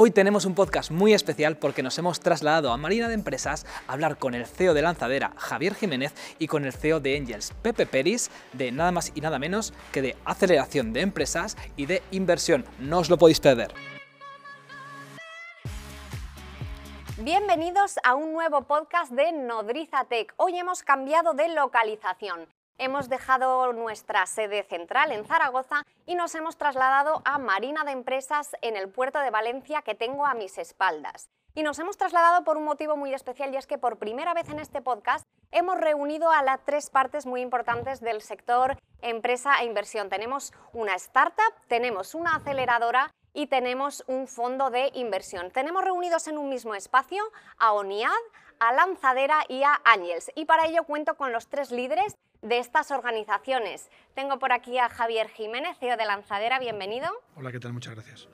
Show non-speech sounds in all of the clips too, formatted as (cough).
Hoy tenemos un podcast muy especial porque nos hemos trasladado a Marina de Empresas a hablar con el CEO de Lanzadera, Javier Jiménez, y con el CEO de Angels, Pepe Peris, de nada más y nada menos que de aceleración de empresas y de inversión. No os lo podéis perder. Bienvenidos a un nuevo podcast de Nodriza Tech. Hoy hemos cambiado de localización. Hemos dejado nuestra sede central en Zaragoza y nos hemos trasladado a Marina de Empresas en el puerto de Valencia que tengo a mis espaldas. Y nos hemos trasladado por un motivo muy especial y es que por primera vez en este podcast hemos reunido a las tres partes muy importantes del sector empresa e inversión. Tenemos una startup, tenemos una aceleradora y tenemos un fondo de inversión. Tenemos reunidos en un mismo espacio a ONIAD, a Lanzadera y a Ángels. Y para ello cuento con los tres líderes de estas organizaciones. Tengo por aquí a Javier Jiménez, CEO de Lanzadera, bienvenido. Hola, ¿qué tal? Muchas gracias.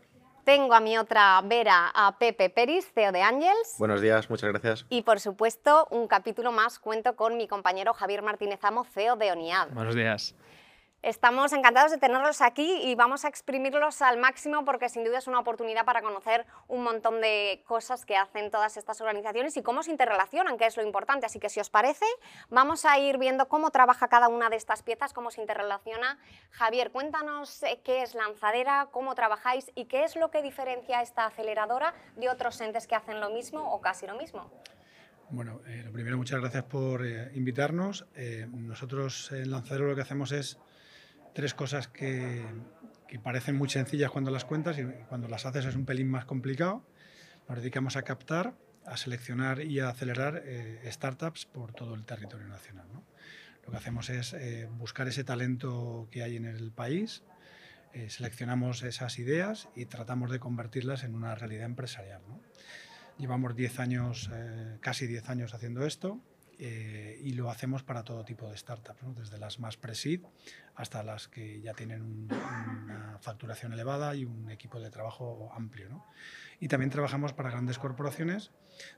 Tengo a mi otra Vera, a Pepe Peris, CEO de Ángels. Buenos días, muchas gracias. Y por supuesto, un capítulo más cuento con mi compañero Javier Martínez Amo, CEO de ONIAD. Buenos días. Estamos encantados de tenerlos aquí y vamos a exprimirlos al máximo porque sin duda es una oportunidad para conocer un montón de cosas que hacen todas estas organizaciones y cómo se interrelacionan, que es lo importante. Así que si os parece, vamos a ir viendo cómo trabaja cada una de estas piezas, cómo se interrelaciona. Javier, cuéntanos eh, qué es Lanzadera, cómo trabajáis y qué es lo que diferencia esta aceleradora de otros entes que hacen lo mismo o casi lo mismo. Bueno, eh, lo primero, muchas gracias por eh, invitarnos. nosotros en Lanzadera lo que hacemos es tres cosas que, parecen muy sencillas cuando las cuentas y cuando las haces es un pelín más complicado. Nos dedicamos a captar, a seleccionar y a acelerar eh, startups por todo el territorio nacional. Lo que hacemos es eh, buscar ese talento que hay en el país, eh, seleccionamos esas ideas y tratamos de convertirlas en una realidad empresarial. Llevamos 10 años, casi 10 años haciendo esto eh, y lo hacemos para todo tipo de startups, desde las más pre-seed hasta las que ya tienen una facturación elevada y un equipo de trabajo amplio. Y también trabajamos para grandes corporaciones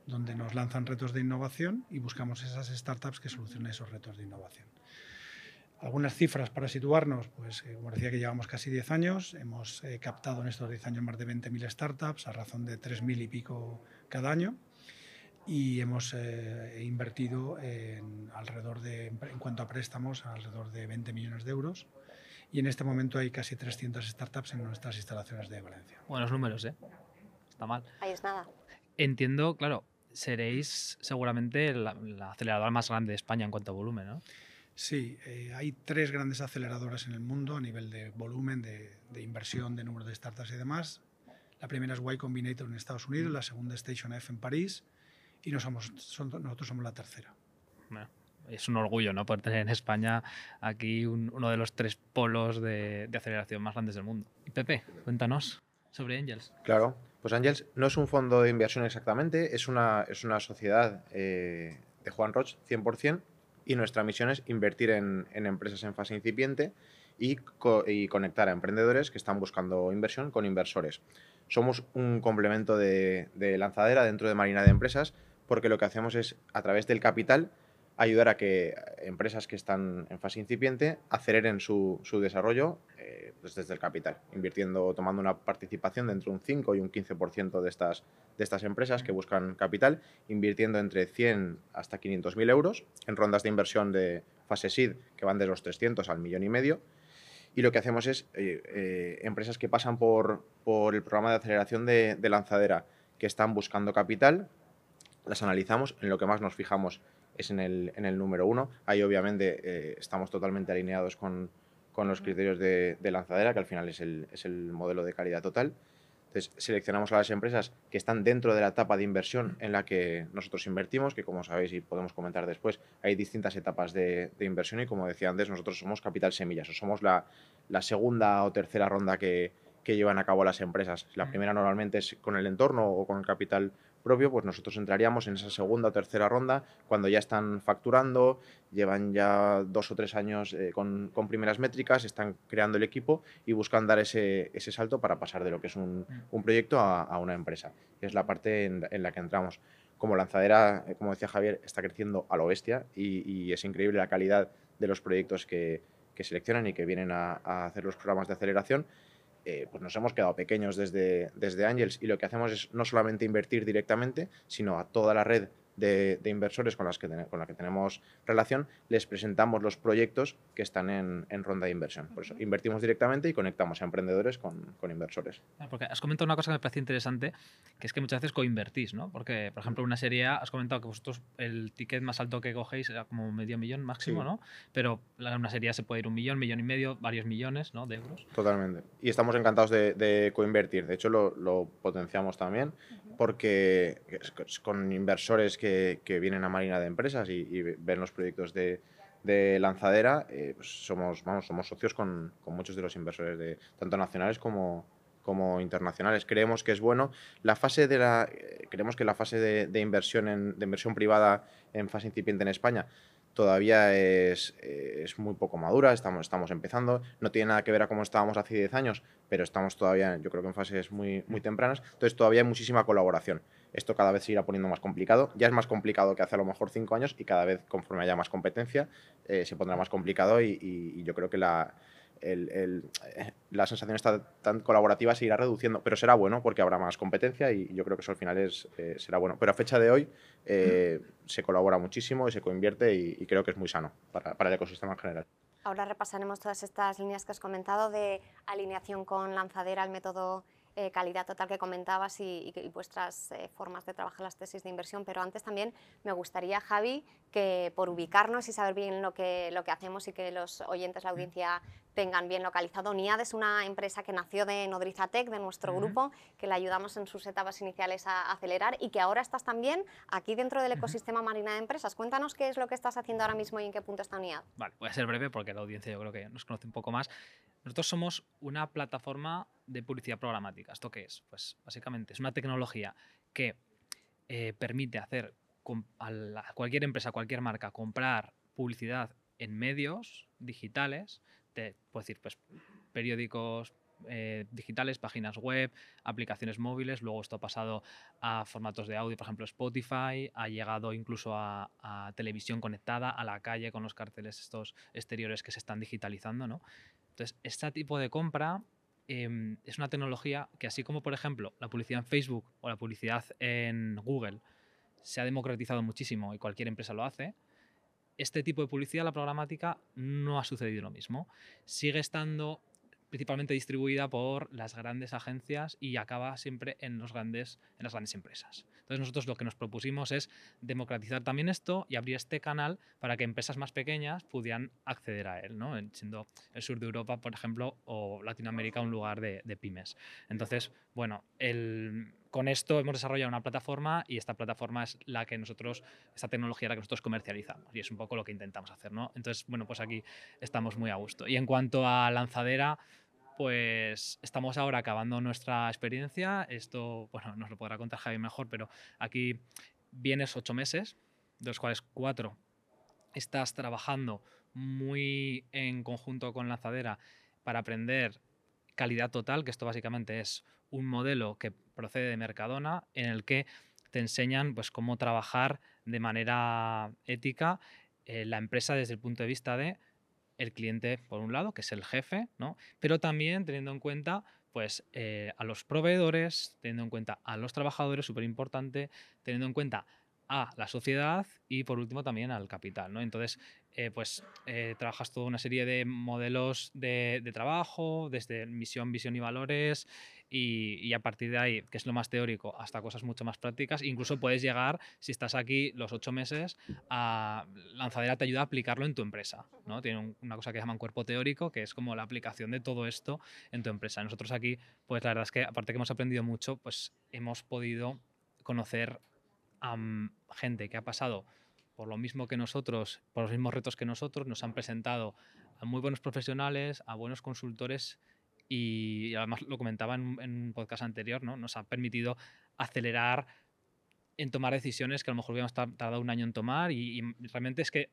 donde nos lanzan retos de innovación y buscamos esas startups que solucionen esos retos de innovación. Algunas cifras para situarnos, pues eh, como decía que llevamos casi 10 años, hemos eh, captado en estos 10 años más de 20.000 startups a razón de 3.000 y pico cada año y hemos eh, invertido en alrededor de, en cuanto a préstamos, alrededor de 20 millones de euros. Y en este momento hay casi 300 startups en nuestras instalaciones de Valencia. Buenos números, ¿eh? Está mal. Ahí es nada. Entiendo, claro, seréis seguramente la, aceleradora más grande de España en cuanto a volumen, ¿no? Sí, eh, hay tres grandes aceleradoras en el mundo a nivel de volumen, de, de, inversión, de número de startups y demás. La primera es Y Combinator en Estados Unidos, la segunda es Station F en París y no somos, nosotros somos la tercera. es un orgullo ¿no? poder tener en España aquí uno de los tres polos de, aceleración más grandes del mundo. Y Pepe, cuéntanos sobre Angels. Claro, pues Angels no es un fondo de inversión exactamente, es una, es una sociedad eh, de Juan Roch 100% y nuestra misión es invertir en, empresas en fase incipiente y, y, conectar a emprendedores que están buscando inversión con inversores. Somos un complemento de, de lanzadera dentro de Marina de Empresas porque lo que hacemos es, a través del capital, ayudar a que empresas que están en fase incipiente aceleren su, su desarrollo eh, pues desde el capital, invirtiendo, tomando una participación de entre un 5 y un 15% de estas, de estas empresas que buscan capital, invirtiendo entre 100 hasta 500 mil euros en rondas de inversión de fase SID que van de los 300 al millón y medio. Y lo que hacemos es eh, eh, empresas que pasan por, por, el programa de aceleración de lanzadera, que están buscando capital, las analizamos, en lo que más nos fijamos es en el, en el número uno. Ahí obviamente eh, estamos totalmente alineados con, con los criterios de, de, lanzadera, que al final es el, es el, modelo de calidad total. Entonces seleccionamos a las empresas que están dentro de la etapa de inversión en la que nosotros invertimos, que como sabéis y podemos comentar después, hay distintas etapas de, de inversión y como decía antes, nosotros somos capital semillas, o somos la, la segunda o tercera ronda que, que llevan a cabo las empresas. La primera normalmente es con el entorno o con el capital propio, pues nosotros entraríamos en esa segunda o tercera ronda cuando ya están facturando, llevan ya dos o tres años eh, con, con, primeras métricas, están creando el equipo y buscan dar ese, ese salto para pasar de lo que es un, un proyecto a, a, una empresa. Es la parte en, en, la que entramos. Como lanzadera, eh, como decía Javier, está creciendo a lo bestia y, y es increíble la calidad de los proyectos que, que seleccionan y que vienen a, a hacer los programas de aceleración eh, pues nos hemos quedado pequeños desde, desde Angels y lo que hacemos es no solamente invertir directamente, sino a toda la red de, inversores con, las que con la que tenemos relación, les presentamos los proyectos que están en, ronda de inversión. Por eso invertimos directamente y conectamos a emprendedores con, inversores. Ah, porque has comentado una cosa que me parece interesante, que es que muchas veces coinvertís, ¿no? Porque, por ejemplo, una serie has comentado que vosotros el ticket más alto que cogéis era como medio millón máximo, ¿no? Pero una serie se puede ir un millón, millón y medio, varios millones ¿no? de euros. Totalmente. Y estamos encantados de, coinvertir. De hecho, lo, potenciamos también porque con inversores que, vienen a Marina de Empresas y, ven los proyectos de, lanzadera, eh, pues somos, vamos, somos socios con, muchos de los inversores, de, tanto nacionales como, como internacionales. Creemos que es bueno. La fase de la, eh, creemos que la fase de, inversión en, de inversión privada en fase incipiente en España todavía es, es, muy poco madura, estamos, estamos empezando, no tiene nada que ver a cómo estábamos hace 10 años, pero estamos todavía, yo creo que en fases muy, muy tempranas, entonces todavía hay muchísima colaboración. Esto cada vez se irá poniendo más complicado, ya es más complicado que hace a lo mejor 5 años y cada vez conforme haya más competencia eh, se pondrá más complicado y yo creo que la, el, la sensación está tan colaborativa se irá reduciendo, pero será bueno porque habrá más competencia y yo creo que eso al final es, eh, será bueno. Pero a fecha de hoy eh, se colabora muchísimo y se coinvierte y, creo que es muy sano para, para, el ecosistema en general. Ahora repasaremos todas estas líneas que has comentado de alineación con lanzadera, el método eh, calidad total que comentabas y, vuestras eh, formas de trabajar las tesis de inversión, pero antes también me gustaría, Javi, que por ubicarnos y saber bien lo que, lo que hacemos y que los oyentes, la audiencia tengan bien localizado. NIAD es una empresa que nació de Nodrizatec, de nuestro grupo, que le ayudamos en sus etapas iniciales a acelerar y que ahora estás también aquí dentro del ecosistema Marina de Empresas. Cuéntanos qué es lo que estás haciendo ahora mismo y en qué punto está NIAD. Vale, voy a ser breve porque la audiencia yo creo que nos conoce un poco más. Nosotros somos una plataforma de publicidad programática. ¿Esto qué es? Pues básicamente es una tecnología que eh, permite hacer a, cualquier empresa, cualquier marca, comprar publicidad en medios digitales, de, puedo decir, pues periódicos, eh, digitales, páginas web, aplicaciones móviles. Luego esto ha pasado a formatos de audio, por ejemplo Spotify, ha llegado incluso a, a, televisión conectada, a la calle con los carteles estos exteriores que se están digitalizando. ¿no? Entonces, este tipo de compra em, es una tecnología que así como, por ejemplo, la publicidad en Facebook o la publicidad en Google se ha democratizado muchísimo y cualquier empresa lo hace, este tipo de publicidad, la programática, no ha sucedido lo mismo. Sigue estando principalmente distribuida por las grandes agencias y acaba siempre en, los grandes, en las grandes empresas. Entonces nosotros lo que nos propusimos es democratizar también esto y abrir este canal para que empresas más pequeñas pudieran acceder a él, ¿no? siendo el sur de Europa, por ejemplo, o Latinoamérica un lugar de, pymes. Entonces, bueno, con esto hemos desarrollado una plataforma y esta plataforma es la que nosotros, esta tecnología la que nosotros comercializamos y es un poco lo que intentamos hacer, ¿no? Entonces, bueno, pues aquí estamos muy a gusto. Y en cuanto a lanzadera, pues estamos ahora acabando nuestra experiencia. Esto, bueno, nos lo podrá contar Javi mejor, pero aquí vienes ocho meses, de los cuales cuatro estás trabajando muy en conjunto con Lanzadera para aprender calidad total, que esto básicamente es un modelo que procede de Mercadona, en el que te enseñan pues, cómo trabajar de manera ética eh, la empresa desde el punto de vista de el cliente, por un lado, que es el jefe, ¿no? pero también teniendo en cuenta pues, eh, a los proveedores, teniendo en cuenta a los trabajadores, súper importante, teniendo en cuenta a la sociedad y por último también al capital. ¿no? Entonces, eh, pues eh, trabajas toda una serie de modelos de, trabajo, desde misión, visión y valores, y, a partir de ahí, que es lo más teórico, hasta cosas mucho más prácticas. Incluso puedes llegar, si estás aquí los ocho meses, a Lanzadera te ayuda a aplicarlo en tu empresa. ¿no? Tiene una cosa que llaman cuerpo teórico, que es como la aplicación de todo esto en tu empresa. Nosotros aquí, pues la verdad es que aparte que hemos aprendido mucho, pues hemos podido conocer a gente que ha pasado por lo mismo que nosotros, por los mismos retos que nosotros, nos han presentado a muy buenos profesionales, a buenos consultores y, además lo comentaba en, un podcast anterior, ¿no? nos ha permitido acelerar en tomar decisiones que a lo mejor hubiéramos tardado un año en tomar y, realmente es que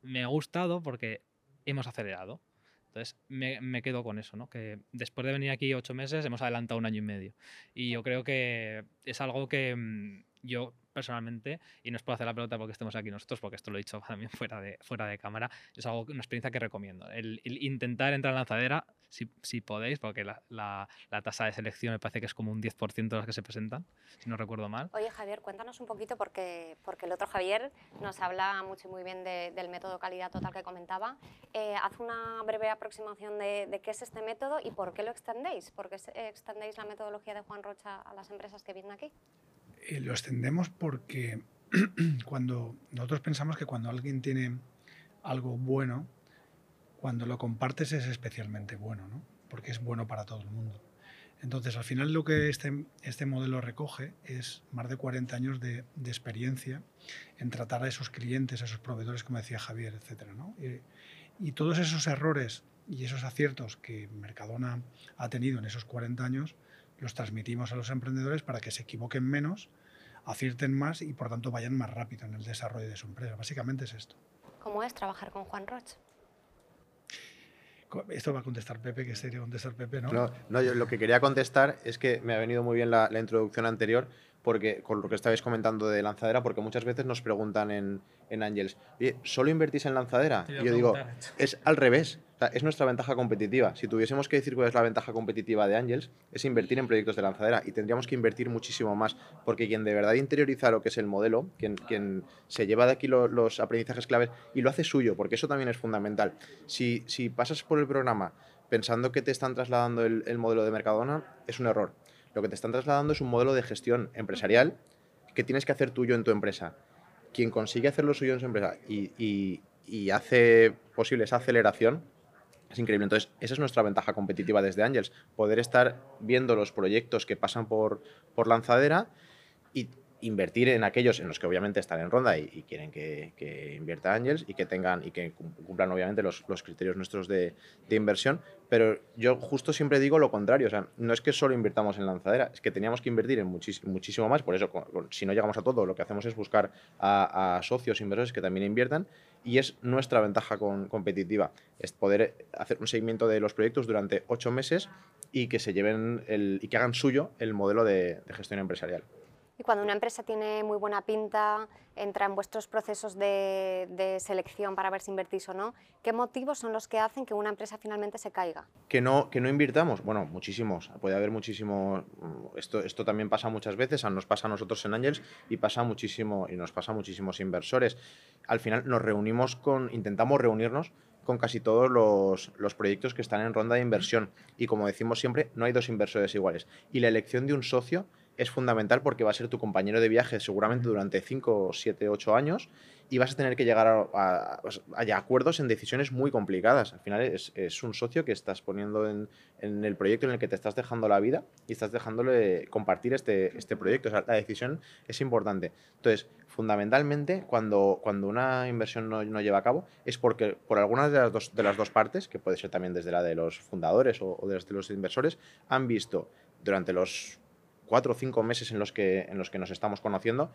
me ha gustado porque hemos acelerado. Entonces me, me, quedo con eso, ¿no? que después de venir aquí ocho meses hemos adelantado un año y medio. Y yo creo que es algo que, mm, yo personalmente, y no os puedo hacer la pelota porque estemos aquí nosotros, porque esto lo he dicho (laughs) también fuera de, fuera de cámara, es algo, una experiencia que recomiendo. El, intentar entrar en lanzadera, si, si podéis, porque la, la, tasa de selección me parece que es como un 10% de las que se presentan, si no recuerdo mal. Oye, Javier, cuéntanos un poquito, porque, porque el otro Javier nos habla mucho y muy bien del método calidad total que comentaba. Eh, haz una breve aproximación de, de, qué es este método y por qué lo extendéis, por qué extendéis la metodología de Juan Rocha a las empresas que vienen aquí. Eh, lo extendemos porque (clears throat) cuando nosotros pensamos que cuando alguien tiene algo bueno, cuando lo compartes es especialmente bueno, ¿no? porque es bueno para todo el mundo. Entonces, al final lo que este, este modelo recoge es más de 40 años de, experiencia en tratar a esos clientes, a esos proveedores, como decía Javier, etc. Y, y, todos esos errores y esos aciertos que Mercadona ha tenido en esos 40 años, los transmitimos a los emprendedores para que se equivoquen menos, acierten más y por tanto vayan más rápido en el desarrollo de su empresa. Básicamente es esto. ¿Cómo es trabajar con Juan Roch? Esto va a contestar Pepe, que sería contestar Pepe, ¿no? No, no yo lo que quería contestar es que me ha venido muy bien la, la introducción anterior porque con lo que estabais comentando de lanzadera, porque muchas veces nos preguntan en, en Angels, oye, ¿solo invertís en lanzadera? Y yo digo, es al revés, es nuestra ventaja competitiva. Si tuviésemos que decir cuál es la ventaja competitiva de Angels, es invertir en proyectos de lanzadera y tendríamos que invertir muchísimo más, porque quien de verdad interioriza lo que es el modelo, quien, quien se lleva de aquí los aprendizajes claves y lo hace suyo, porque eso también es fundamental. Si, si pasas por el programa pensando que te están trasladando el, el modelo de Mercadona, es un error lo que te están trasladando es un modelo de gestión empresarial que tienes que hacer tuyo en tu empresa. Quien consigue hacer lo suyo en su empresa y, hace posible esa aceleración, es increíble. Entonces, esa es nuestra ventaja competitiva desde Angels, poder estar viendo los proyectos que pasan por, por lanzadera y invertir en aquellos en los que obviamente están en ronda y, quieren que, invierta Angels y que tengan y que cumplan obviamente los, criterios nuestros de, inversión. Pero yo justo siempre digo lo contrario, o sea, no es que solo invirtamos en lanzadera, es que teníamos que invertir en muchísimo más, por eso si no llegamos a todo, lo que hacemos es buscar a, socios inversores que también inviertan y es nuestra ventaja competitiva, es poder hacer un seguimiento de los proyectos durante ocho meses y que se lleven el, y que hagan suyo el modelo de gestión empresarial. Y cuando una empresa tiene muy buena pinta, entra en vuestros procesos de, selección para ver si invertís o no, ¿qué motivos son los que hacen que una empresa finalmente se caiga? Que no, que no invirtamos. Bueno, muchísimos. Puede haber muchísimos. Esto, esto también pasa muchas veces, nos pasa a nosotros en Angels y pasa muchísimo y nos pasa a muchísimos inversores. Al final nos reunimos con, intentamos reunirnos con casi todos los, los, proyectos que están en ronda de inversión. Y como decimos siempre, no hay dos inversores iguales. Y la elección de un socio es fundamental porque va a ser tu compañero de viaje seguramente durante 5, 7, 8 años y vas a tener que llegar a, acuerdos en decisiones muy complicadas. Al final es, un socio que estás poniendo en, el proyecto en el que te estás dejando la vida y estás dejándole compartir este, este proyecto. O sea, la decisión es importante. Entonces, fundamentalmente, cuando, cuando una inversión no, lleva a cabo, es porque por alguna de las, dos, de las dos partes, que puede ser también desde la de los fundadores o, o desde los inversores, han visto durante los cuatro o cinco meses en los que, en los que nos estamos conociendo,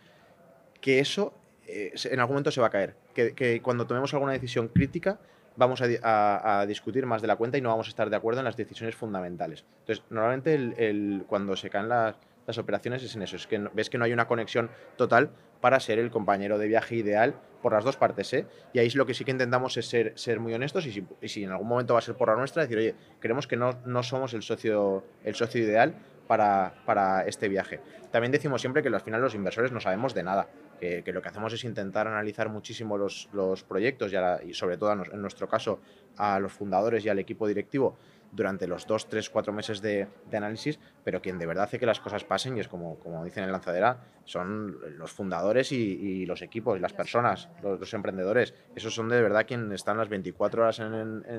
que eso eh, en algún momento se va a caer. Que, cuando tomemos alguna decisión crítica vamos a, discutir más de la cuenta y no vamos a estar de acuerdo en las decisiones fundamentales. Entonces, normalmente el, cuando se caen las, operaciones es en eso, es que ves que no hay una conexión total para ser el compañero de viaje ideal por las dos partes. ¿eh? Y ahí es lo que sí que intentamos es ser, ser muy honestos y si, y si, en algún momento va a ser por la nuestra, decir, oye, creemos que no, no somos el socio, el socio ideal, para, este viaje. También decimos siempre que al final los inversores no sabemos de nada, que, lo que hacemos es intentar analizar muchísimo los, proyectos y, y sobre todo en nuestro caso a los fundadores y al equipo directivo durante los dos, tres, cuatro meses de, análisis, pero quien de verdad hace que las cosas pasen, y es como, como dicen en Lanzadera, son los fundadores y, los equipos, y las personas, los, emprendedores. Esos son de verdad quienes están las 24 horas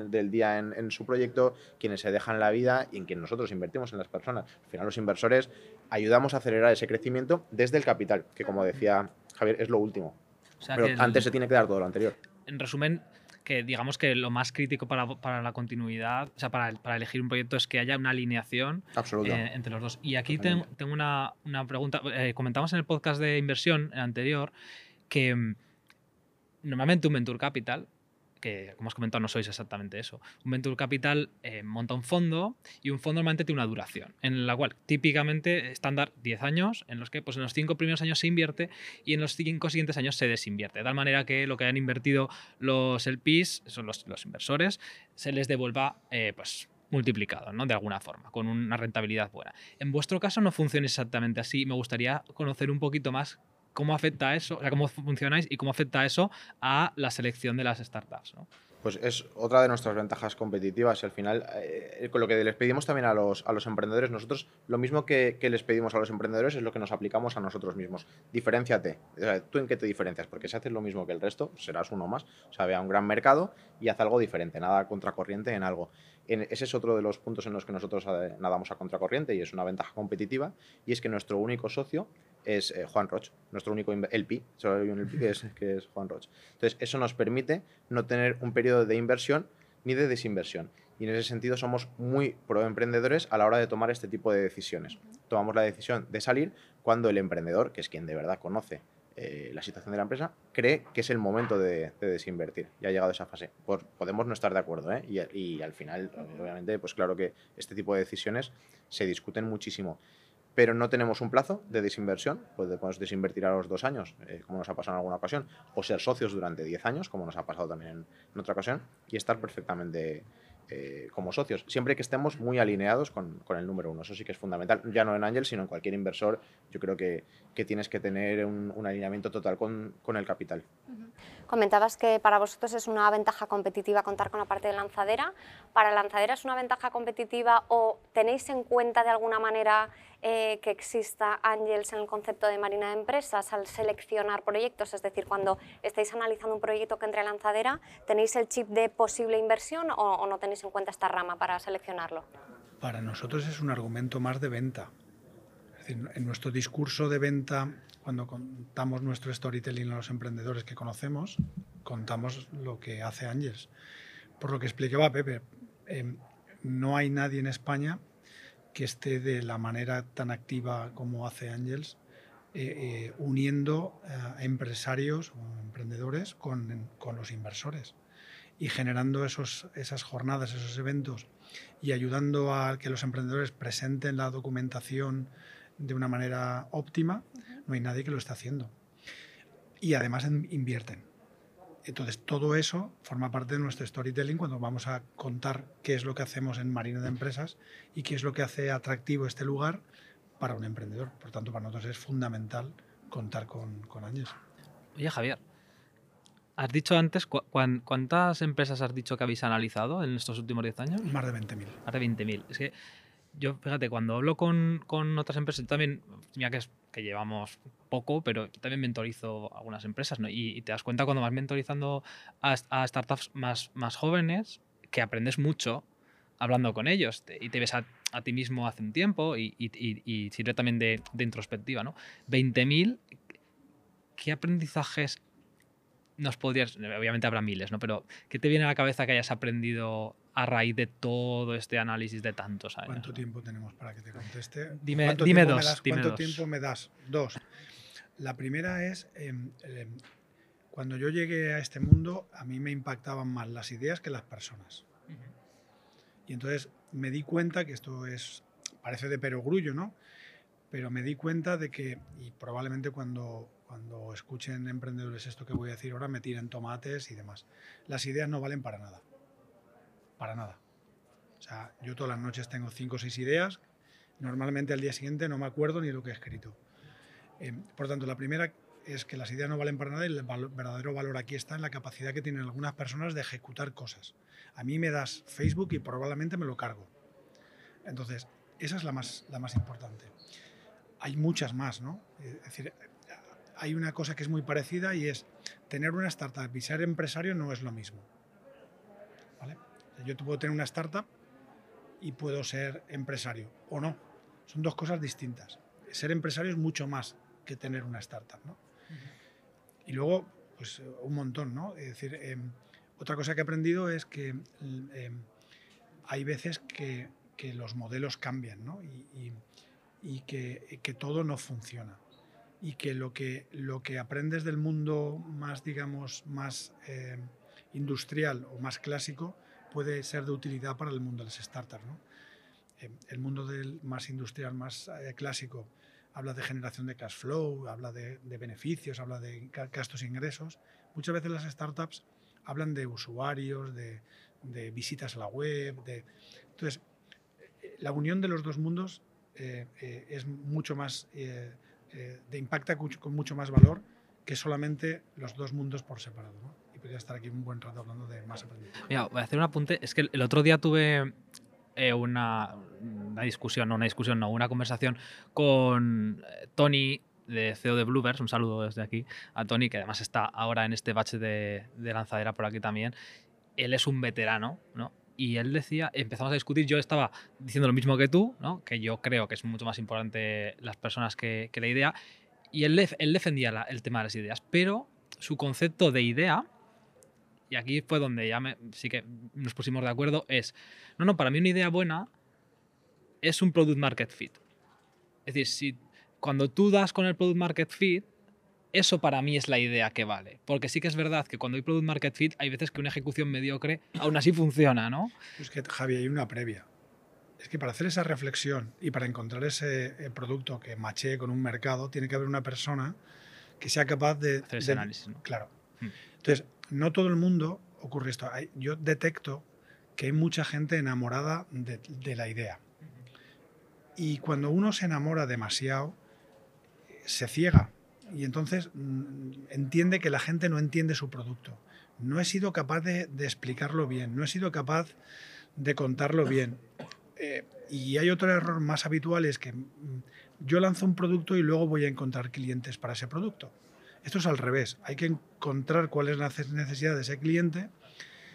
del día en, su proyecto, quienes se dejan la vida y en quien nosotros invertimos en las personas. Al final los inversores ayudamos a acelerar ese crecimiento desde el capital, que como decía Javier, es lo último. pero antes se tiene que dar todo lo anterior. En resumen, que digamos que lo más crítico para, para la continuidad, o sea, para, para, elegir un proyecto es que haya una alineación eh, entre los dos. Y aquí tengo, tengo una, una, pregunta. Eh, comentamos en el podcast de inversión anterior que mm, normalmente un Venture Capital que como has comentado no sois exactamente eso. Un venture capital eh, monta un fondo y un fondo normalmente tiene una duración, en la cual típicamente estándar 10 años, en los que pues, en los 5 primeros años se invierte y en los 5 siguientes años se desinvierte. De tal manera que lo que han invertido los LPs, son los, los inversores, se les devuelva eh, pues, multiplicado, ¿no? De alguna forma, con una rentabilidad buena. En vuestro caso no funciona exactamente así. Me gustaría conocer un poquito más cómo afecta eso, o sea, cómo funcionáis y cómo afecta eso a la selección de las startups. ¿no? Pues es otra de nuestras ventajas competitivas al final, eh, con lo que les pedimos también a los, a los emprendedores, nosotros lo mismo que, les pedimos a los emprendedores es lo que nos aplicamos a nosotros mismos. Diferenciate. O sea, ¿Tú en qué te diferencias? Porque si haces lo mismo que el resto, serás uno más. O sea, vea un gran mercado y haz algo diferente, nada contracorriente en algo. Ese es otro de los puntos en los que nosotros eh, nadamos a contracorriente y es una ventaja competitiva y es que nuestro único socio es eh, Juan Roch, nuestro único LP, solo hay un LP que es, que es Juan Roch. Entonces, eso nos permite no tener un periodo de inversión ni de desinversión. Y en ese sentido somos muy proemprendedores a la hora de tomar este tipo de decisiones. Tomamos la decisión de salir cuando el emprendedor, que es quien de verdad conoce eh, la situación de la empresa, cree que es el momento de, de desinvertir. Ya ha llegado esa fase. Por, podemos no estar de acuerdo, ¿eh? y, al final, obviamente, pues claro que este tipo de decisiones se discuten muchísimo pero no tenemos un plazo de desinversión, pues podemos desinvertir a los dos años, eh, como nos ha pasado en alguna ocasión, o ser socios durante diez años, como nos ha pasado también en otra ocasión, y estar perfectamente eh, como socios, siempre que estemos muy alineados con, con, el número uno. Eso sí que es fundamental, ya no en Ángel, sino en cualquier inversor. Yo creo que, que tienes que tener un, alineamiento total con, con el capital. Comentabas que para vosotros es una ventaja competitiva contar con la parte de lanzadera. ¿Para lanzadera es una ventaja competitiva o tenéis en cuenta de alguna manera eh, que exista Angels en el concepto de Marina de Empresas al seleccionar proyectos? Es decir, cuando estáis analizando un proyecto que entre lanzadera, ¿tenéis el chip de posible inversión o, no tenéis en cuenta esta rama para seleccionarlo? Para nosotros es un argumento más de venta. En nuestro discurso de venta, cuando contamos nuestro storytelling a los emprendedores que conocemos, contamos lo que hace Angels. Por lo que explicaba Pepe, eh, no hay nadie en España que esté de la manera tan activa como hace Angels, eh, eh, uniendo a empresarios o emprendedores con, con, los inversores y generando esos, esas jornadas, esos eventos y ayudando a que los emprendedores presenten la documentación de una manera óptima, no hay nadie que lo esté haciendo. Y además invierten. Entonces, todo eso forma parte de nuestro storytelling cuando vamos a contar qué es lo que hacemos en Marina de Empresas y qué es lo que hace atractivo este lugar para un emprendedor. Por tanto, para nosotros es fundamental contar con, con Ángels. Oye, Javier, has dicho antes, cu ¿cuántas empresas has dicho que habéis analizado en estos últimos 10 años? Más de 20.000. Más de 20.000. Es que yo, fíjate, cuando hablo con, con otras empresas, también, mira que, es, que llevamos poco, pero también mentorizo algunas empresas, ¿no? Y, te das cuenta cuando vas mentorizando a, a, startups más, más jóvenes que aprendes mucho hablando con ellos y te ves a, a, ti mismo hace un tiempo y, y, y sirve también de, de introspectiva, ¿no? 20.000, ¿qué aprendizajes nos podrías, obviamente habrá miles, ¿no? Pero ¿qué te viene a la cabeza que hayas aprendido a raíz de todo este análisis de tantos años? ¿Cuánto tiempo tenemos para que te conteste? Dime, dime dos. Das, dime ¿Cuánto dos. tiempo me das? Dos. La primera es, eh, eh, cuando yo llegué a este mundo, a mí me impactaban más las ideas que las personas. Uh -huh. Y entonces me di cuenta que esto es, parece de perogrullo, ¿no? Pero me di cuenta de que, y probablemente cuando cuando escuchen emprendedores esto que voy a decir ahora, me tiren tomates y demás. Las ideas no valen para nada. Para nada. O sea, yo todas las noches tengo cinco o seis ideas. Normalmente al día siguiente no me acuerdo ni lo que he escrito. Eh, por tanto, la primera es que las ideas no valen para nada y el verdadero valor aquí está en la capacidad que tienen algunas personas de ejecutar cosas. A mí me das Facebook y probablemente me lo cargo. Entonces, esa es la más, la más importante. Hay muchas más, ¿no? Es decir, hay una cosa que es muy parecida y es tener una startup y ser empresario no es lo mismo. Yo puedo tener una startup y puedo ser empresario o no. Son dos cosas distintas. Ser empresario es mucho más que tener una startup. ¿no? Uh -huh. Y luego, pues un montón. ¿no? Es decir, eh, otra cosa que he aprendido es que eh, hay veces que, que, los modelos cambian ¿no? y, y, y que, que todo no funciona y que lo que, lo que aprendes del mundo más, digamos, más eh, industrial o más clásico puede ser de utilidad para el mundo de las startups. ¿no? Eh, el mundo más industrial, más eh, clásico, habla de generación de cash flow, habla de, beneficios, habla de gastos e ingresos. Muchas veces las startups hablan de usuarios, de, visitas a la web. Entonces, la unión de los dos mundos eh, es mucho más, de impacta con mucho más valor que solamente los dos mundos por separado. Podría estar aquí un buen rato hablando de más aprendizaje. Mira, voy a hacer un apunte. Es que el otro día tuve eh, una, una, discusión, no una discusión, no, una conversación con eh, Tony de CEO de Bluebirds, un saludo desde aquí a Tony, que además está ahora en este bache de, de lanzadera por aquí también. Él es un veterano, ¿no? y él decía, empezamos a discutir, yo estaba diciendo lo mismo que tú, ¿no? que yo creo que es mucho más importante las personas que, que la idea, y él, él defendía el tema de las ideas, pero su concepto de idea y aquí fue donde ya sí que nos pusimos de acuerdo, es, no, no, para mí una idea buena es un product market fit. Es decir, si cuando tú das con el product market fit, eso para mí es la idea que vale. Porque sí que es verdad que cuando hay product market fit, hay veces que una ejecución mediocre aún así funciona, ¿no? Es que, Javi, hay una previa. Es que para hacer esa reflexión y para encontrar ese eh, producto que machee con un mercado, tiene que haber una persona que sea capaz de... Hacer ese análisis, ¿no? Claro. Hmm. Entonces, no todo el mundo ocurre esto. Yo detecto que hay mucha gente enamorada de, la idea. Y cuando uno se enamora demasiado, se ciega. Y entonces mm, entiende que la gente no entiende su producto. No he sido capaz de, explicarlo bien, no he sido capaz de contarlo bien. Eh, y hay otro error más habitual, es que mm, yo lanzo un producto y luego voy a encontrar clientes para ese producto. Esto es al revés. Hay que encontrar cuál es la necesidad de ese cliente.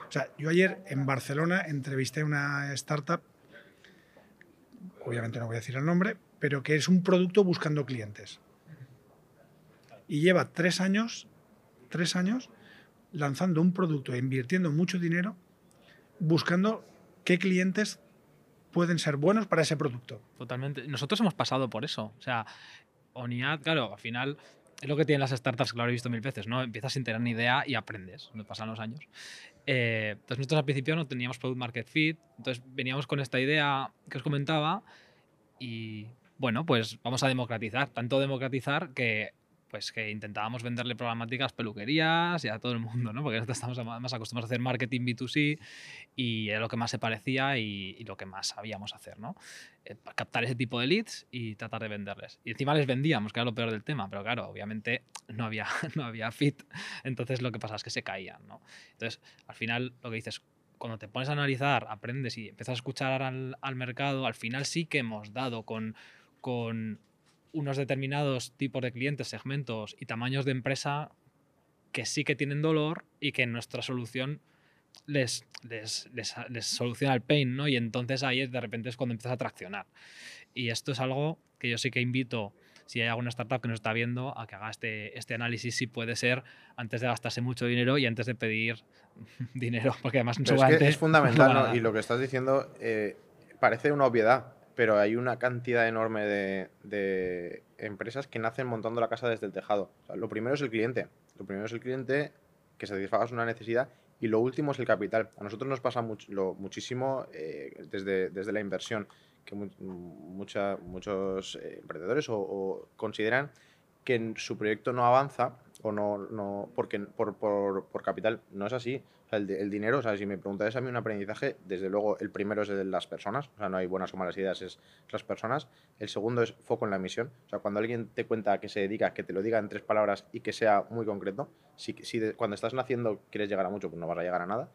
O sea, yo ayer en Barcelona entrevisté una startup, obviamente no voy a decir el nombre, pero que es un producto buscando clientes. Y lleva tres años, tres años lanzando un producto e invirtiendo mucho dinero buscando qué clientes pueden ser buenos para ese producto. Totalmente. Nosotros hemos pasado por eso. O sea, ONIAD, claro, al final es lo que tienen las startups que lo habréis visto mil veces, ¿no? Empiezas sin tener ni idea y aprendes, me pasan los años. Eh, entonces nosotros al principio no teníamos product market fit, entonces veníamos con esta idea que os comentaba y bueno, pues vamos a democratizar, tanto democratizar que pues que intentábamos venderle programáticas peluquerías y a todo el mundo, ¿no? Porque nosotros estamos más acostumbrados a hacer marketing B2C y era lo que más se parecía y, lo que más sabíamos hacer, ¿no? Eh, captar ese tipo de leads y tratar de venderles. Y encima les vendíamos, que era lo peor del tema, pero claro, obviamente no había, (laughs) no había fit, entonces lo que pasa es que se caían, ¿no? Entonces, al final, lo que dices, cuando te pones a analizar, aprendes y empiezas a escuchar al, al mercado, al final sí que hemos dado con, con unos determinados tipos de clientes, segmentos y tamaños de empresa que sí que tienen dolor y que nuestra solución les, les, soluciona el pain, ¿no? Y entonces ahí de repente es cuando empieza a traccionar. Y esto es algo que yo sí que invito, si hay alguna startup que nos está viendo, a que haga este, este análisis, si puede ser, antes de gastarse mucho dinero y antes de pedir (laughs) dinero, porque además es, que es fundamental, Y lo que estás diciendo eh, parece una obviedad, pero hay una cantidad enorme de, empresas que nacen montando la casa desde el tejado. lo primero es el cliente. Lo primero es el cliente que satisfaga una necesidad y lo último es el capital. A nosotros nos pasa muchísimo eh, desde, desde la inversión, que muchos eh, emprendedores o, consideran que su proyecto no avanza o no, no porque por, por, por capital. No es así el, dinero, o sea, si me preguntáis a mí un aprendizaje, desde luego el primero es de las personas, o sea, no hay buenas o malas ideas, es las personas. El segundo es foco en la misión, o sea, cuando alguien te cuenta a qué se dedica, que te lo diga en tres palabras y que sea muy concreto. Si, si cuando estás naciendo quieres llegar a mucho, pues no vas a llegar a nada.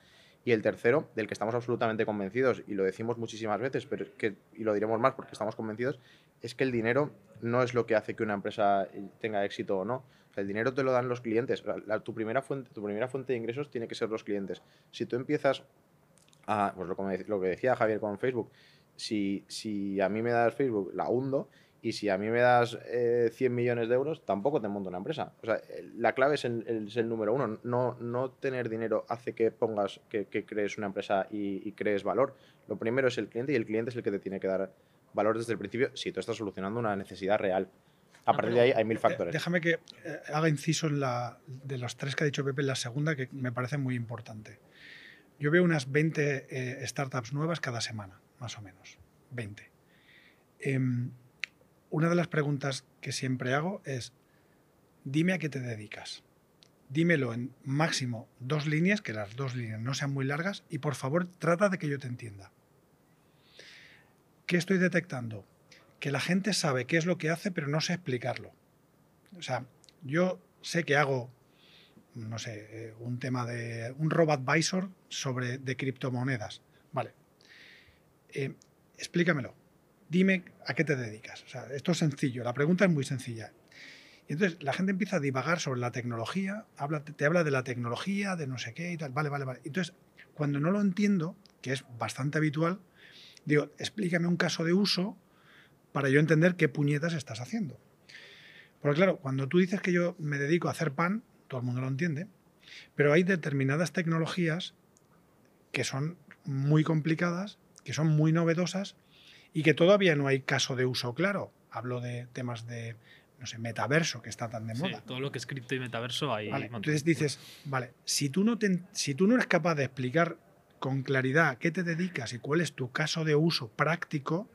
Y el tercero, del que estamos absolutamente convencidos, y lo decimos muchísimas veces, pero que, y lo diremos más porque estamos convencidos, es que el dinero no es lo que hace que una empresa tenga éxito o no el dinero te lo dan los clientes. tu, primera fuente, tu primera fuente de ingresos tiene que ser los clientes. Si tú empiezas a, pues lo, que decía Javier con Facebook, si, si, a mí me das Facebook, la hundo, y si a mí me das 100 eh, millones de euros, tampoco te monto una empresa. O sea, la clave es el, número uno. No, no tener dinero hace que pongas, que, crees una empresa y, y, crees valor. Lo primero es el cliente y el cliente es el que te tiene que dar valor desde el principio si tú estás solucionando una necesidad real. A partir de ahí hay mil factores. Déjame que eh, haga inciso en la, de los tres que ha dicho Pepe en la segunda, que me parece muy importante. Yo veo unas 20 eh, startups nuevas cada semana, más o menos. 20. Em, una de las preguntas que siempre hago es, dime a qué te dedicas. Dímelo en máximo dos líneas, que las dos líneas no sean muy largas, y por favor trata de que yo te entienda. ¿Qué estoy detectando? Que la gente sabe qué es lo que hace, pero no sé explicarlo. O sea, yo sé que hago, no sé, eh, un tema de un robot advisor sobre de criptomonedas. Vale. Eh, explícamelo. Dime a qué te dedicas. O sea, esto es sencillo. La pregunta es muy sencilla. Y entonces la gente empieza a divagar sobre la tecnología, habla, te habla de la tecnología, de no sé qué y tal. Vale, vale, vale. Entonces, cuando no lo entiendo, que es bastante habitual, digo, explícame un caso de uso para yo entender qué puñetas estás haciendo. Porque claro, cuando tú dices que yo me dedico a hacer pan, todo el mundo lo entiende, pero hay determinadas tecnologías que son muy complicadas, que son muy novedosas y que todavía no hay caso de uso claro. Hablo de temas de no sé, metaverso que está tan de moda. todo lo que es cripto y metaverso hay. entonces dices, vale, si tú, no si tú no eres capaz de explicar con claridad a qué te dedicas y cuál es tu caso de uso práctico,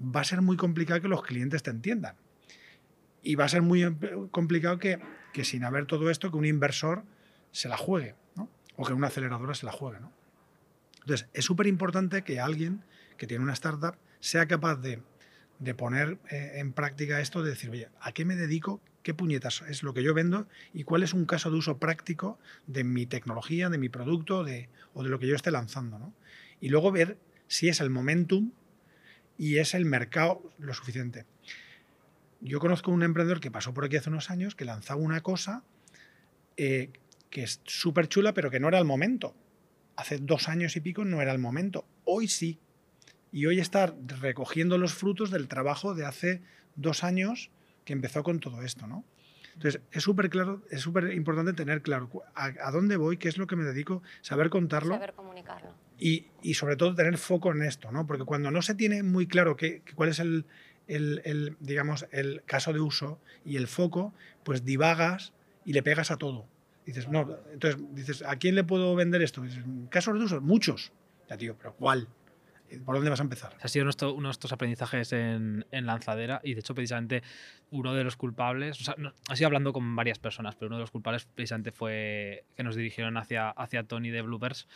va a ser muy complicado que los clientes te entiendan. Y va a ser muy complicado que, que sin haber todo esto, que un inversor se la juegue, ¿no? o que una aceleradora se la juegue. ¿no? Entonces, es súper importante que alguien que tiene una startup sea capaz de de poner eh, en práctica esto, de decir, oye, ¿a qué me dedico? ¿Qué puñetas es lo que yo vendo? ¿Y cuál es un caso de uso práctico de mi tecnología, de mi producto de, o de lo que yo esté lanzando? ¿no? Y luego ver si es el momentum y es el mercado lo suficiente. Yo conozco un emprendedor que pasó por aquí hace unos años que lanzaba una cosa eh, que es súper chula, pero que no era el momento. Hace dos años y pico no era el momento. Hoy sí y hoy está recogiendo los frutos del trabajo de hace dos años que empezó con todo esto, ¿no? Entonces, es súper claro, es súper importante tener claro a, dónde voy, qué es lo que me dedico, saber contarlo. Saber comunicarlo. Y, y, sobre todo tener foco en esto, ¿no? Porque cuando no se tiene muy claro qué, cuál es el, el, el, digamos, el caso de uso y el foco, pues divagas y le pegas a todo. Dices, no, entonces dices, ¿a quién le puedo vender esto? Dices, casos de uso, muchos. Ya, tío, pero ¿cuál? ¿Por dónde vas a empezar? Ha sido nuestro, uno de estos aprendizajes en, en, Lanzadera y de hecho precisamente uno de los culpables, o sea, no, ha sido hablando con varias personas, pero uno de los culpables precisamente fue que nos dirigieron hacia, hacia Tony de Bloopers,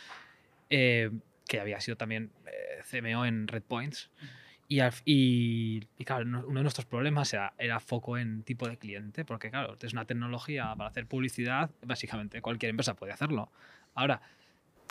eh, que había sido también eh, CMO en Red Points. Y, y, y, claro, uno de nuestros problemas era, era, foco en tipo de cliente, porque claro, es una tecnología para hacer publicidad, básicamente cualquier empresa puede hacerlo. Ahora,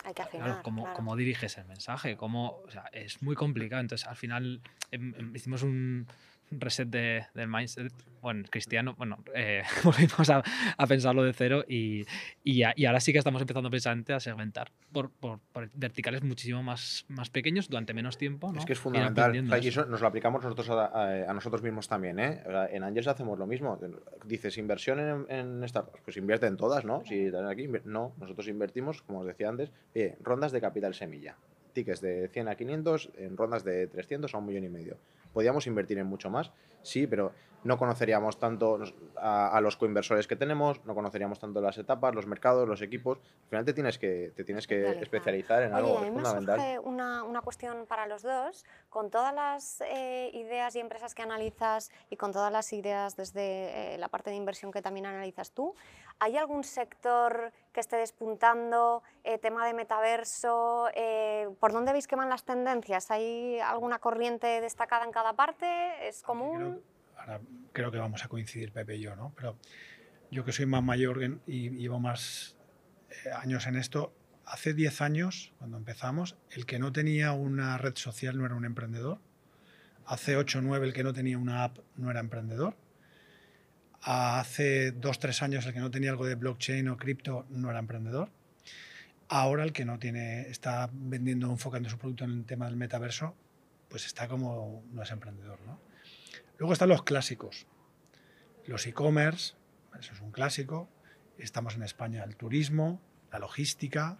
hay que afinar, claro, ¿cómo, ¿cómo, diriges el mensaje? ¿Cómo, o sea, es muy complicado. Entonces, al final em, em, hicimos un, reset de, del mindset, bueno, cristiano, bueno, eh, (laughs) volvimos a, a, pensarlo de cero y, y, y, ahora sí que estamos empezando precisamente a segmentar por, por, por, verticales muchísimo más, más pequeños durante menos tiempo. ¿no? Es que es fundamental. Y eso nos lo aplicamos nosotros a, a, a, nosotros mismos también. ¿eh? En Angels hacemos lo mismo. Dices, inversión en, en startups, pues invierte en todas, ¿no? Si aquí, no, nosotros invertimos, como os decía antes, eh, rondas de capital semilla tickets de 100 a 500 en rondas de 300 a un millón y medio. Podíamos invertir en mucho más, sí, pero no conoceríamos tanto a, a, los coinversores que tenemos, no conoceríamos tanto las etapas, los mercados, los equipos. Al final te tienes que, te tienes que especializar en Oye, algo fundamental. Me surge una, una, cuestión para los dos. Con todas las eh, ideas y empresas que analizas y con todas las ideas desde eh, la parte de inversión que también analizas tú, ¿hay algún sector que esté despuntando, eh, tema de metaverso? eh, ¿Por dónde veis que van las tendencias? ¿Hay alguna corriente destacada en cada parte? ¿Es común? Creo que vamos a coincidir Pepe y yo, ¿no? Pero yo que soy más mayor y llevo más eh, años en esto, hace 10 años, cuando empezamos, el que no tenía una red social no era un emprendedor. Hace 8 o 9 el que no tenía una app no era emprendedor. Hace 2 3 años el que no tenía algo de blockchain o cripto no era emprendedor. Ahora el que no tiene está vendiendo enfocando su producto en el tema del metaverso, pues está como no es emprendedor, ¿no? Luego están los clásicos. Los e-commerce, eso es un clásico. Estamos en España el turismo, la logística.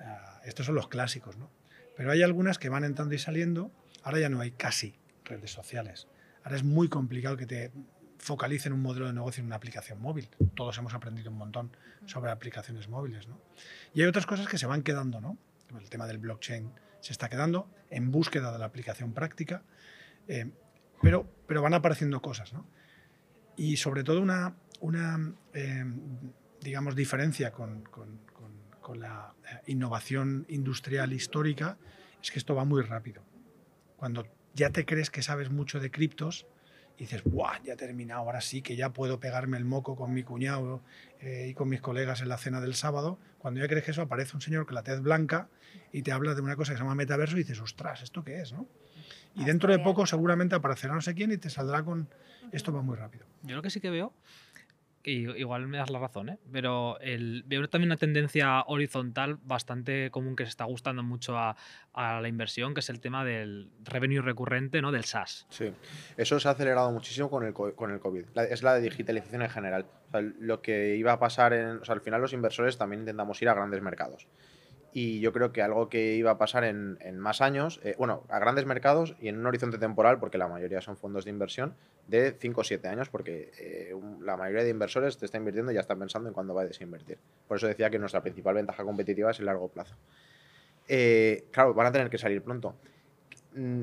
Uh, estos son los clásicos, ¿no? Pero hay algunas que van entrando y saliendo. Ahora ya no hay casi redes sociales. Ahora es muy complicado que te focalice en un modelo de negocio en una aplicación móvil. Todos hemos aprendido un montón sobre aplicaciones móviles. ¿no? Y hay otras cosas que se van quedando. ¿no? El tema del blockchain se está quedando en búsqueda de la aplicación práctica, eh, pero, pero van apareciendo cosas. ¿no? Y sobre todo una, una eh, digamos, diferencia con, la eh, innovación industrial histórica es que esto va muy rápido. Cuando ya te crees que sabes mucho de criptos, y dices, ¡buah! Ya he terminado, ahora sí que ya puedo pegarme el moco con mi cuñado eh, y con mis colegas en la cena del sábado. Cuando ya crees que eso, aparece un señor con la tez blanca y te habla de una cosa que se llama metaverso y dices, ¡ostras! ¿Esto qué es? ¿no? Y dentro de poco seguramente aparecerá no sé quién y te saldrá con, esto va muy rápido. Yo lo que sí que veo igual me das la razón, ¿eh? pero el, veo también una tendencia horizontal bastante común que se está gustando mucho a, la inversión, que es el tema del revenue recurrente, ¿no? del SaaS. Sí, eso se ha acelerado muchísimo con el, con el COVID. es la digitalización en general. lo que iba a pasar en. O sea, al final los inversores también intentamos ir a grandes mercados y yo creo que algo que iba a pasar en, más años, eh, bueno, a grandes mercados y en un horizonte temporal, porque la mayoría son fondos de inversión, de 5 o 7 años, porque eh, la mayoría de inversores te está invirtiendo y ya están pensando en cuándo va a desinvertir. Por eso decía que nuestra principal ventaja competitiva es el largo plazo. Eh, claro, van a tener que salir pronto. Mm,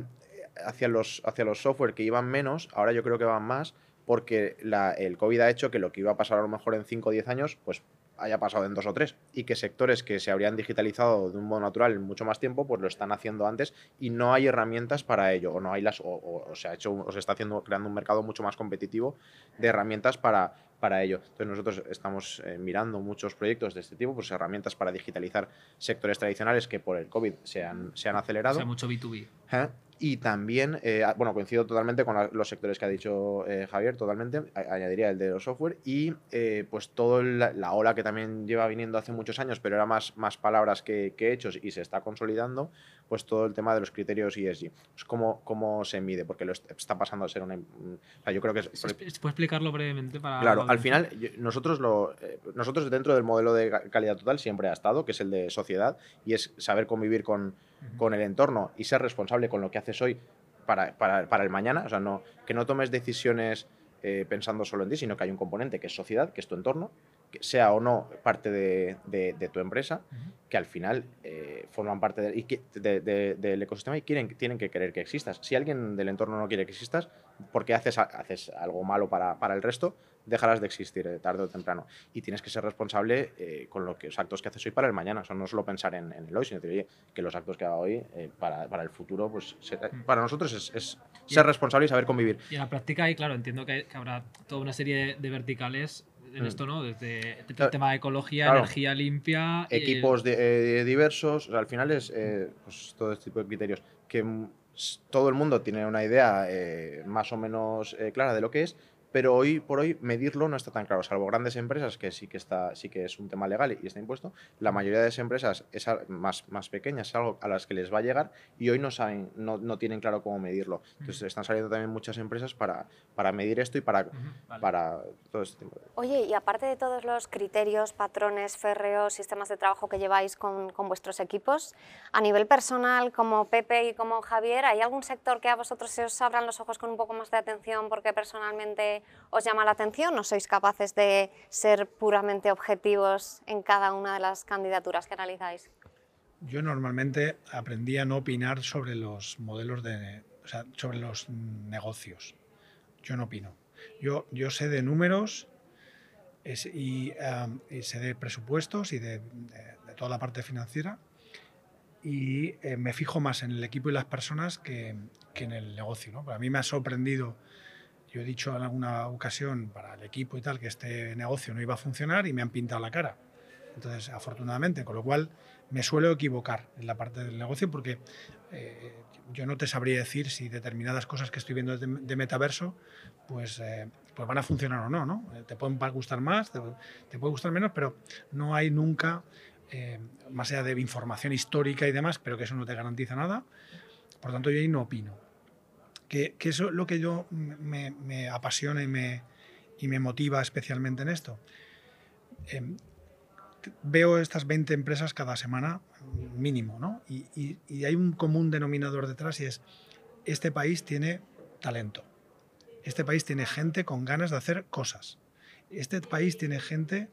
hacia los, hacia los software que iban menos, ahora yo creo que van más, porque el COVID ha hecho que lo que iba a pasar a lo mejor en 5 o 10 años, pues haya pasado en dos o tres y que sectores que se habrían digitalizado de un modo natural en mucho más tiempo, pues lo están haciendo antes y no hay herramientas para ello o no hay las o, se ha hecho o se está haciendo creando un mercado mucho más competitivo de herramientas para para ello. Entonces nosotros estamos eh, mirando muchos proyectos de este tipo, pues herramientas para digitalizar sectores tradicionales que por el COVID se han, se han acelerado. O sea, mucho B2B. Y también, eh, bueno, coincido totalmente con los sectores que ha dicho eh, Javier, totalmente, añadiría el de los software y eh, pues toda la, ola que también lleva viniendo hace muchos años, pero era más, más palabras que, hechos y se está consolidando, pues todo el tema de los criterios ESG. Pues cómo, cómo se mide, porque lo está pasando a ser una... O sea, yo creo que es... ¿Puedes explicarlo brevemente? Para claro, al final nosotros, lo, nosotros dentro del modelo de calidad total siempre ha estado, que es el de sociedad, y es saber convivir con con el entorno y ser responsable con lo que haces hoy para, para, para el mañana. O sea, no, que no tomes decisiones eh, pensando solo en ti, sino que hay un componente que es sociedad, que es tu entorno, sea o no parte de, de, tu empresa, que al final eh, forman parte de, del ecosistema y quieren, tienen que querer que existas. Si alguien del entorno no quiere que existas, porque haces, haces algo malo para, para el resto, dejarás de existir eh, tarde o temprano. Y tienes que ser responsable eh, con lo que, los actos que haces hoy para el mañana. O sea, no solo pensar en, el hoy, sino que, que los actos que haga hoy eh, para, para, el futuro, pues mm. para nosotros es, es ser responsable y saber convivir. Y en la práctica, y claro, entiendo que, habrá toda una serie de, verticales en mm. esto, ¿no? Desde el tema de ecología, energía limpia. Equipos diversos, o sea, al final es pues, todo este tipo de criterios que todo el mundo tiene una idea más o menos clara de lo que es, pero hoy por hoy medirlo no está tan claro, salvo grandes empresas que sí que está sí que es un tema legal y está impuesto. La mayoría de las empresas es más, más pequeñas, es algo a las que les va a llegar y hoy no saben, no, no tienen claro cómo medirlo. Entonces están saliendo también muchas empresas para, para medir esto y para, para todo este tipo. Oye, y aparte de todos los criterios, patrones, férreos, sistemas de trabajo que lleváis con, con vuestros equipos, a nivel personal, como Pepe y como Javier, ¿hay algún sector que a vosotros se os abran los ojos con un poco más de atención porque personalmente os llama la atención? ¿No sois capaces de ser puramente objetivos en cada una de las candidaturas que analizáis? Yo normalmente aprendí a no opinar sobre los modelos de, sobre los negocios. Yo no opino. Yo, yo sé de números y, sé de presupuestos y de, toda la parte financiera y eh, me fijo más en el equipo y las personas que, que en el negocio. ¿no? Para mí me ha sorprendido yo he dicho en alguna ocasión para el equipo y tal que este negocio no iba a funcionar y me han pintado la cara. Entonces, afortunadamente, con lo cual me suelo equivocar en la parte del negocio porque eh, yo no te sabría decir si determinadas cosas que estoy viendo de, metaverso pues, eh, pues van a funcionar o no, ¿no? Te pueden gustar más, te, puede gustar menos, pero no hay nunca, eh, más allá de información histórica y demás, pero que eso no te garantiza nada. Por tanto, yo ahí no opino que, eso es lo que yo me, apasiona y me, y me, motiva especialmente en esto. Em, veo estas 20 empresas cada semana mínimo, ¿no? Y, y, hay un común denominador detrás y es, este país tiene talento. Este país tiene gente con ganas de hacer cosas. Este país tiene gente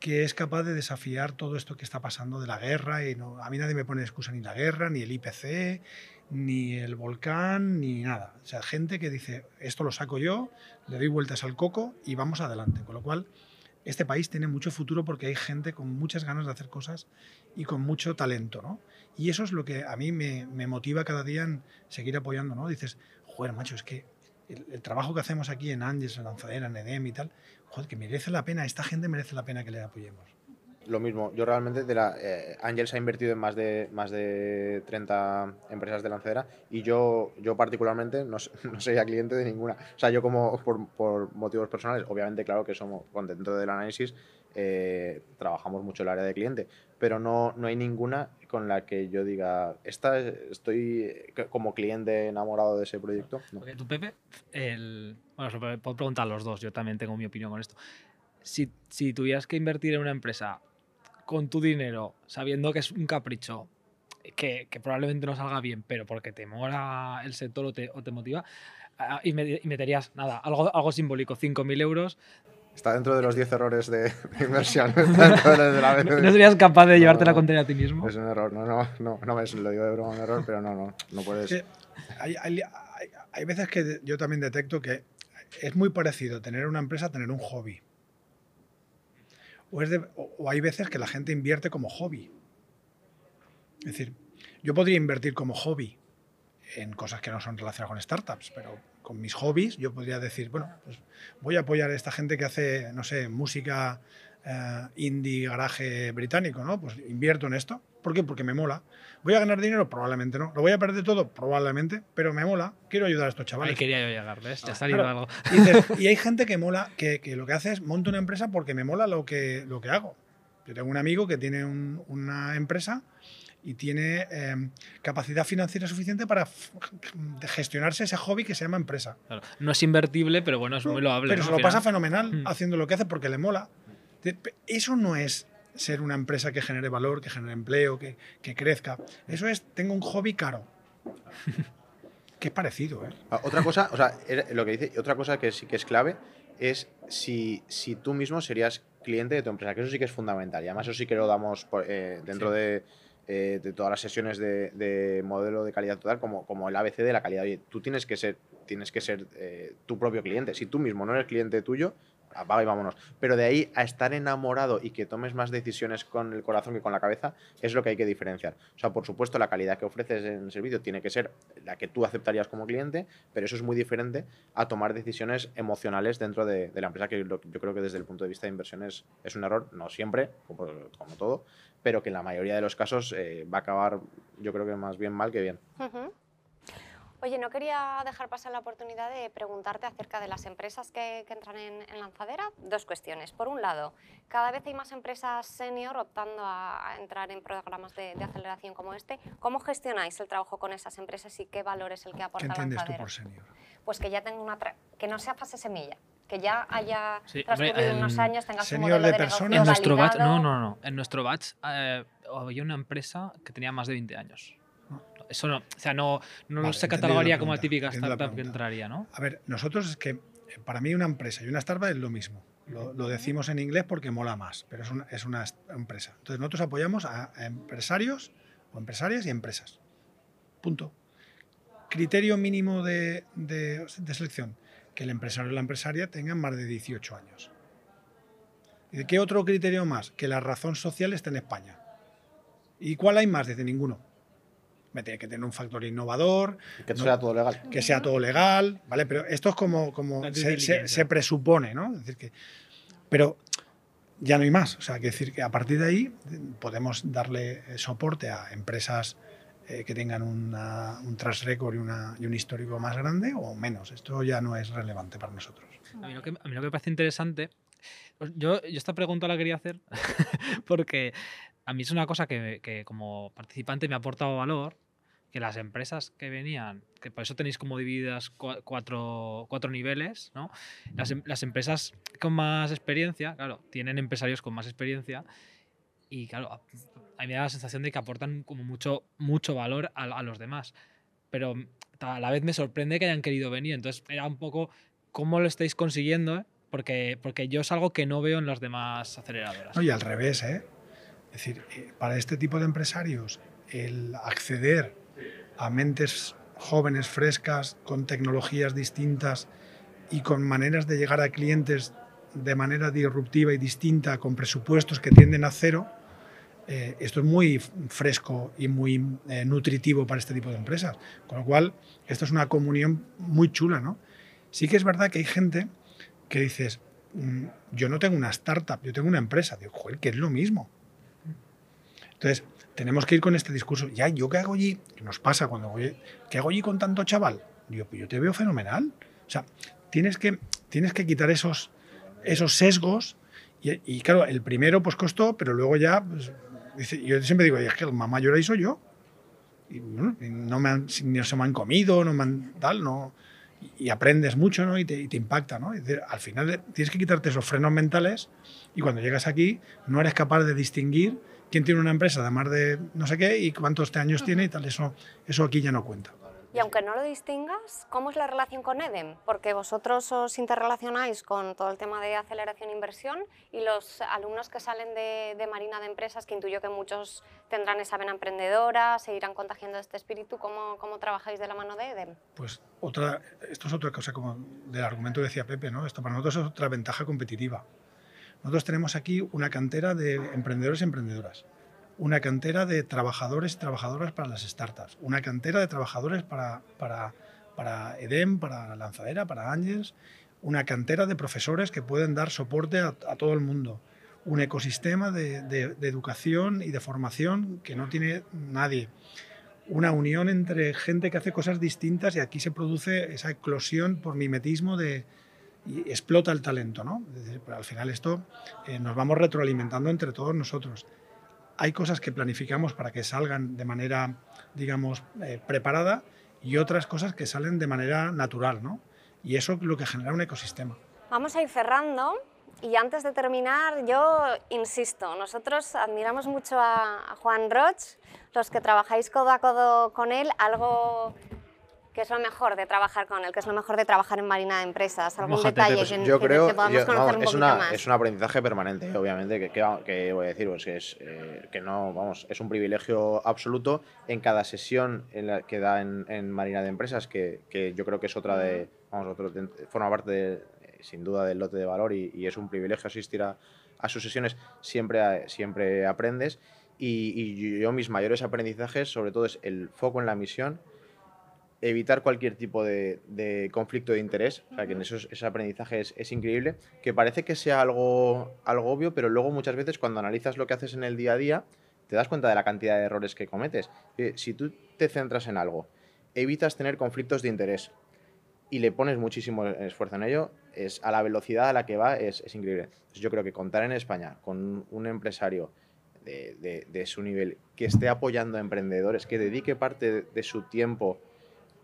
que es capaz de desafiar todo esto que está pasando de la guerra. Y no, a mí nadie me pone excusa ni la guerra, ni el IPC, ni el volcán, ni nada. O sea, gente que dice, esto lo saco yo, le doy vueltas al coco y vamos adelante. Con lo cual, este país tiene mucho futuro porque hay gente con muchas ganas de hacer cosas y con mucho talento, ¿no? Y eso es lo que a mí me, motiva cada día en seguir apoyando, ¿no? Dices, joder, macho, es que el, trabajo que hacemos aquí en Angels, en Lanzadera, en EDEM y tal, joder, que merece la pena, esta gente merece la pena que le apoyemos. Lo mismo, yo realmente de la eh, Angels ha invertido en más de más de 30 empresas de lanzadera y yo yo particularmente no, (laughs) no sería cliente de ninguna. O sea, yo como por, por motivos personales, obviamente claro que somos con- dentro del análisis eh, trabajamos mucho el área de cliente, pero no, no hay ninguna con la que yo diga, esta estoy eh, como cliente enamorado de ese proyecto. No. Porque tú, Pepe, el... bueno, se puedo preguntar a los dos, yo también tengo mi opinión con esto. Si, si tuvieras que invertir en una empresa con tu dinero, sabiendo que es un capricho, que, que probablemente no salga bien, pero porque te mola el sector o te, o te motiva, ah, y, me- y meterías, nada, algo, algo simbólico, 5.000 euros, Está dentro de los 10 errores de, (laughs) de inversión. (laughs) De la ¿no serías capaz de No, llevarte la no. contraria a ti mismo? Es un error, no, no, no, no me lo digo de broma, un error, pero no, no, no puedes. Es hay, hay- hay- hay veces que yo también detecto que es muy parecido tener una empresa a tener un hobby. O, es de- o- hay veces que la gente invierte como hobby. Es decir, yo podría invertir como hobby en cosas que no son relacionadas con startups, pero con mis hobbies yo podría decir, bueno, pues voy a apoyar a esta gente que hace, no sé, música eh, indie, garaje británico, ¿no? Pues invierto en esto. ¿Por qué? Porque me mola. ¿Voy a ganar dinero? Probablemente no. ¿Lo voy a perder todo? Probablemente, pero me mola. Quiero ayudar a estos Ahí chavales. quería yo llegar, ¿ves? Ya salido Claro. algo. Y, dices- (laughs) y hay gente que mola, que, que lo que hace es monto una empresa porque me mola lo que, lo que hago. Yo tengo un amigo que tiene un- una empresa y tiene eh, capacidad financiera suficiente para gestionarse ese hobby que se llama empresa. Claro. No es invertible, pero bueno, es muy loable. Pero ¿no? se lo pasa fenomenal Mm. haciendo lo que hace porque le mola. Eso no es ser una empresa que genere valor, que genere empleo, que, que crezca. Eso es, tengo un hobby caro. (laughs) que es parecido, ¿eh? Ah, Otra cosa, o sea, lo que dice, otra cosa que sí que es clave es si, si tú mismo serías cliente de tu empresa, que eso sí que es fundamental. Y además eso sí que lo damos por- eh, dentro Sí. de, eh, de todas las sesiones de, de modelo de calidad total, como, como el ABC de la calidad. Oye, tú tienes que ser, tienes que ser eh, tu propio cliente. Si tú mismo no eres cliente tuyo, apaga y vámonos. Pero de ahí a estar enamorado y que tomes más decisiones con el corazón que con la cabeza, es lo que hay que diferenciar. O sea, por supuesto, la calidad que ofreces en el servicio tiene que ser la que tú aceptarías como cliente, pero eso es muy diferente a tomar decisiones emocionales dentro de, de la empresa, que yo creo que desde el punto de vista de inversión es, un error, no siempre, como, como todo, pero que en la mayoría de los casos eh, va a acabar, yo creo que más bien mal que bien. Ujú. Oye, no quería dejar pasar la oportunidad de preguntarte acerca de las empresas que, que entran en, en lanzadera. Dos cuestiones. Por un lado, cada vez hay más empresas senior optando a, a entrar en programas de, de aceleración como este. ¿Cómo gestionáis el trabajo con esas empresas y qué valor es el que ¿Qué aporta entiendes tú lanzadera? por senior? Pues que ya tenga una tra- que no sea fase semilla, que ya haya Sí, hombre, transcurrido en- unos años, tenga su modelo de de, En nuestro batch, no, no, no. En nuestro batch eh, había una empresa que tenía más de 20 años. Eso no, o sea, no, no Vale, se catalogaría como la típica la startup que entraría, ¿no? A ver, nosotros es que eh, para mí una empresa y una startup es lo mismo. Lo, lo decimos en inglés porque mola más, pero es una, es una empresa. Entonces nosotros apoyamos a, a empresarios o empresarias y empresas. Punto. Criterio mínimo de, de- de selección, que el empresario o la empresaria tengan más de 18 años. ¿Y de qué otro criterio más? Que la razón social esté en España. ¿Y cuál hay más? Dice ninguno. Me tiene que tener un factor innovador, Que No. sea todo legal. que sea todo legal, ¿vale? Pero esto es como, como se, se- presupone, ¿no? Es decir, que, pero ya no hay más. O sea, que decir que a partir de ahí podemos darle soporte a empresas eh, que tengan una- un track record y, una- y un histórico más grande o menos. Esto ya no es relevante para nosotros. A mí lo que, a mí lo que me parece interesante, yo, yo esta pregunta la quería hacer (laughs) porque a mí es una cosa que, que como participante me ha aportado valor, que las empresas que venían, que por eso tenéis como divididas cua- cuatro, cuatro niveles, ¿no? Las, em- las empresas con más experiencia, claro, tienen empresarios con más experiencia y claro, a mí me da la sensación de que aportan como mucho, mucho valor a, a los demás. Pero a la vez me sorprende que hayan querido venir, entonces era un poco cómo lo estáis consiguiendo, porque, porque yo es algo que no veo en las demás aceleradoras. No, y al revés, ¿eh? Es decir, eh, para este tipo de empresarios, el acceder a mentes jóvenes, frescas, con tecnologías distintas y con maneras de llegar a clientes de manera disruptiva y distinta, con presupuestos que tienden a cero, eh, esto es muy fresco y muy eh, nutritivo para este tipo de empresas. Con lo cual, esto es una comunión muy chula, ¿no? Sí que es verdad que hay gente que dices, mm, yo no tengo una startup, yo tengo una empresa. Digo, joder, que es lo mismo. Entonces, tenemos que ir con este discurso. Ya, ¿yo qué hago allí? ¿Qué nos pasa cuando voy? ¿Qué hago allí con tanto chaval? Digo, pues yo te veo fenomenal. O sea, tienes que, tienes que quitar esos, esos sesgos. Y, claro, el primero pues costó, pero luego ya, pues, yo siempre digo, es que el mamá llora y soy yo. Y, bueno, no, me han, no se me han comido, no me han tal, no y aprendes mucho ¿no? y, te, y te impacta. ¿no? al final tienes que quitarte esos frenos mentales y cuando llegas aquí no eres capaz de distinguir quién tiene una empresa de más de no sé qué y cuántos años tiene y tal. Eso, eso aquí ya no cuenta. Y aunque no lo distingas, ¿cómo es la relación con EDEM? Porque vosotros os interrelacionáis con todo el tema de aceleración e inversión y los alumnos que salen de, Marina de Empresas, que intuyo que muchos tendrán esa vena emprendedora, se irán contagiando este espíritu, ¿cómo, cómo trabajáis de la mano de EDEM? Pues otra, esto es otra cosa como del argumento que decía Pepe, ¿no? Esto para nosotros es otra ventaja competitiva. Nosotros tenemos aquí una cantera de emprendedores y emprendedoras una cantera de trabajadores y trabajadoras para las startups, una cantera de trabajadores para, para, para EDEM, para Lanzadera, para Angels, una cantera de profesores que pueden dar soporte a, todo el mundo, un ecosistema de, de, educación y de formación que no tiene nadie, una unión entre gente que hace cosas distintas y aquí se produce esa eclosión por mimetismo de, y explota el talento, ¿no? al final esto eh, nos vamos retroalimentando entre todos nosotros hay cosas que planificamos para que salgan de manera, digamos, eh, preparada y otras cosas que salen de manera natural, ¿no? Y eso es lo que genera un ecosistema. Vamos a ir cerrando y antes de terminar, yo insisto, nosotros admiramos mucho a, Juan Roch, los que trabajáis codo a codo con él, algo ¿Qué es lo mejor de trabajar con él? ¿Qué es lo mejor de trabajar en Marina de Empresas? ¿Algún detalle que, yo creo, que podamos conocer un es una, más? Es un aprendizaje permanente, obviamente, que, que, voy a decir, pues es, eh, que no, vamos, es un privilegio absoluto en cada sesión en la que da en, Marina de Empresas, que, que, yo creo que es otra de, vamos, otro, forma parte de, sin duda del lote de valor y, y es un privilegio asistir a, a sus sesiones, siempre, siempre aprendes. Y, y yo mis mayores aprendizajes, sobre todo, es el foco en la misión, evitar cualquier tipo de, conflicto de interés, o sea, que en eso ese aprendizaje es, increíble, que parece que sea algo, algo obvio, pero luego muchas veces cuando analizas lo que haces en el día a día, te das cuenta de la cantidad de errores que cometes. Si tú te centras en algo, evitas tener conflictos de interés y le pones muchísimo esfuerzo en ello, es a la velocidad a la que va es, increíble. yo creo que contar en España con un empresario de, de, su nivel que esté apoyando a emprendedores, que dedique parte de su tiempo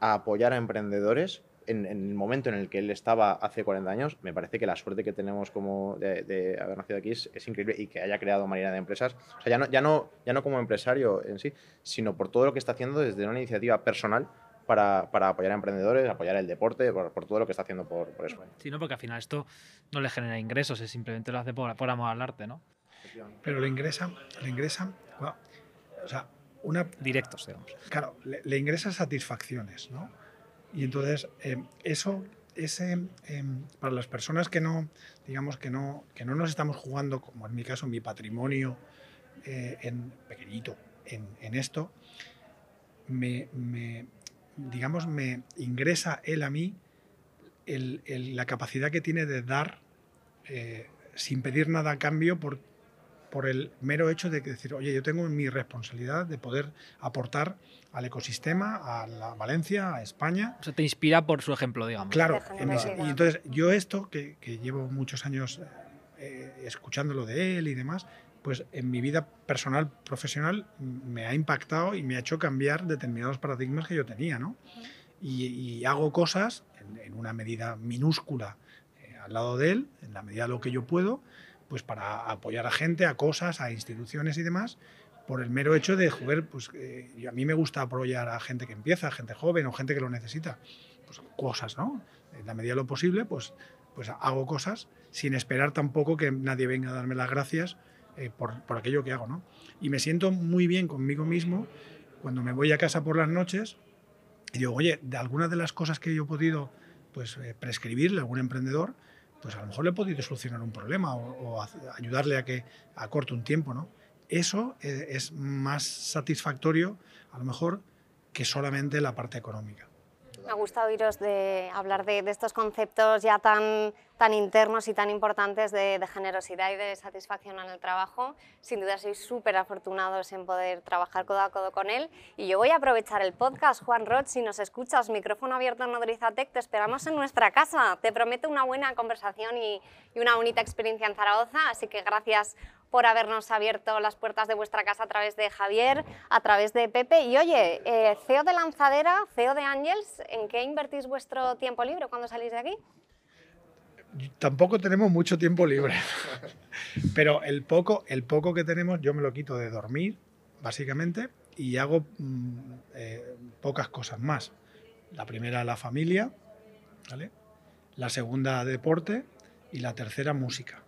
a apoyar a emprendedores en, el momento en el que él estaba hace 40 años, me parece que la suerte que tenemos como de, haber nacido aquí es, increíble y que haya creado Marina de Empresas, o sea, ya no, ya, no, ya no como empresario en sí, sino por todo lo que está haciendo desde una iniciativa personal para, para, apoyar a emprendedores, apoyar el deporte, por, todo lo que está haciendo por, por, eso. Sí, no, porque al final esto no le genera ingresos, es simplemente lo hace por, por amor al arte, ¿no? Pero le ingresa, le ingresa, o sea, una... Directos, digamos. Claro, le, ingresa satisfacciones, ¿no? Y entonces, eh, eso, ese, em, para las personas que no, digamos, que no, que no nos estamos jugando, como en mi caso, mi patrimonio eh, en pequeñito en, esto, me, digamos, me ingresa él a mí la capacidad que tiene de dar eh, sin pedir nada a cambio por, por el mero hecho de decir, oye, yo tengo mi responsabilidad de poder aportar al ecosistema, a la Valencia, a España. O sea, te inspira por su ejemplo, digamos. Claro, y entonces yo esto, que, llevo muchos años eh, escuchándolo de él y demás, pues en mi vida personal, profesional, me ha impactado y me ha hecho cambiar determinados paradigmas que yo tenía, ¿no? Y, hago cosas en, una medida minúscula eh, al lado de él, en la medida de lo que yo puedo, pues para apoyar a gente, a cosas, a instituciones y demás, por el mero hecho de, joder, pues eh, a mí me gusta apoyar a gente que empieza, a gente joven o gente que lo necesita, pues cosas, ¿no? en la medida de lo posible, pues, pues hago cosas sin esperar tampoco que nadie venga a darme las gracias eh, por, por, aquello que hago. ¿no? Y me siento muy bien conmigo mismo cuando me voy a casa por las noches y digo, oye, de algunas de las cosas que yo he podido pues, eh, prescribirle a algún emprendedor, pues a lo mejor le he podido solucionar un problema o, ayudarle a que acorte un tiempo. ¿no? Eso eh, es más satisfactorio, a lo mejor, que solamente la parte económica. Me ha gustado oíros de hablar de, estos conceptos ya tan, tan internos y tan importantes de, generosidad y de satisfacción en el trabajo. Sin duda sois súper afortunados en poder trabajar codo a codo con él. Y yo voy a aprovechar el podcast, Juan Roth, si nos escuchas, micrófono abierto en Nodrizatec, te esperamos en nuestra casa. Te prometo una buena conversación y, y una bonita experiencia en Zaragoza, así que gracias por habernos abierto las puertas de vuestra casa a través de Javier, a través de Pepe. Y oye, eh, CEO de Lanzadera, CEO de Angels, ¿en qué invertís vuestro tiempo libre cuando salís de aquí? Tampoco tenemos mucho tiempo libre, (laughs) pero el poco, el poco que tenemos yo me lo quito de dormir, básicamente, y hago mmm, eh, pocas cosas más. La primera, la familia, ¿vale? la segunda, deporte, y la tercera, música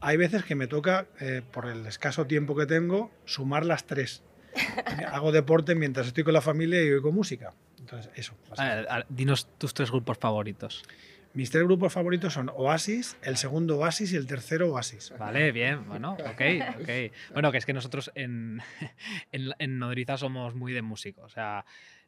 hay veces que me toca, eh, por el escaso tiempo que tengo, sumar las tres. (laughs) Hago deporte mientras estoy con la familia y oigo música. Entonces, eso. A ver, a ver, dinos tus tres grupos favoritos. Mis tres grupos favoritos son Oasis, el segundo Oasis y el tercero Oasis. Vale, bien, bueno, ok, ok. Bueno, que es que nosotros en, (laughs) en, en Nodriza somos muy de músico, o sea,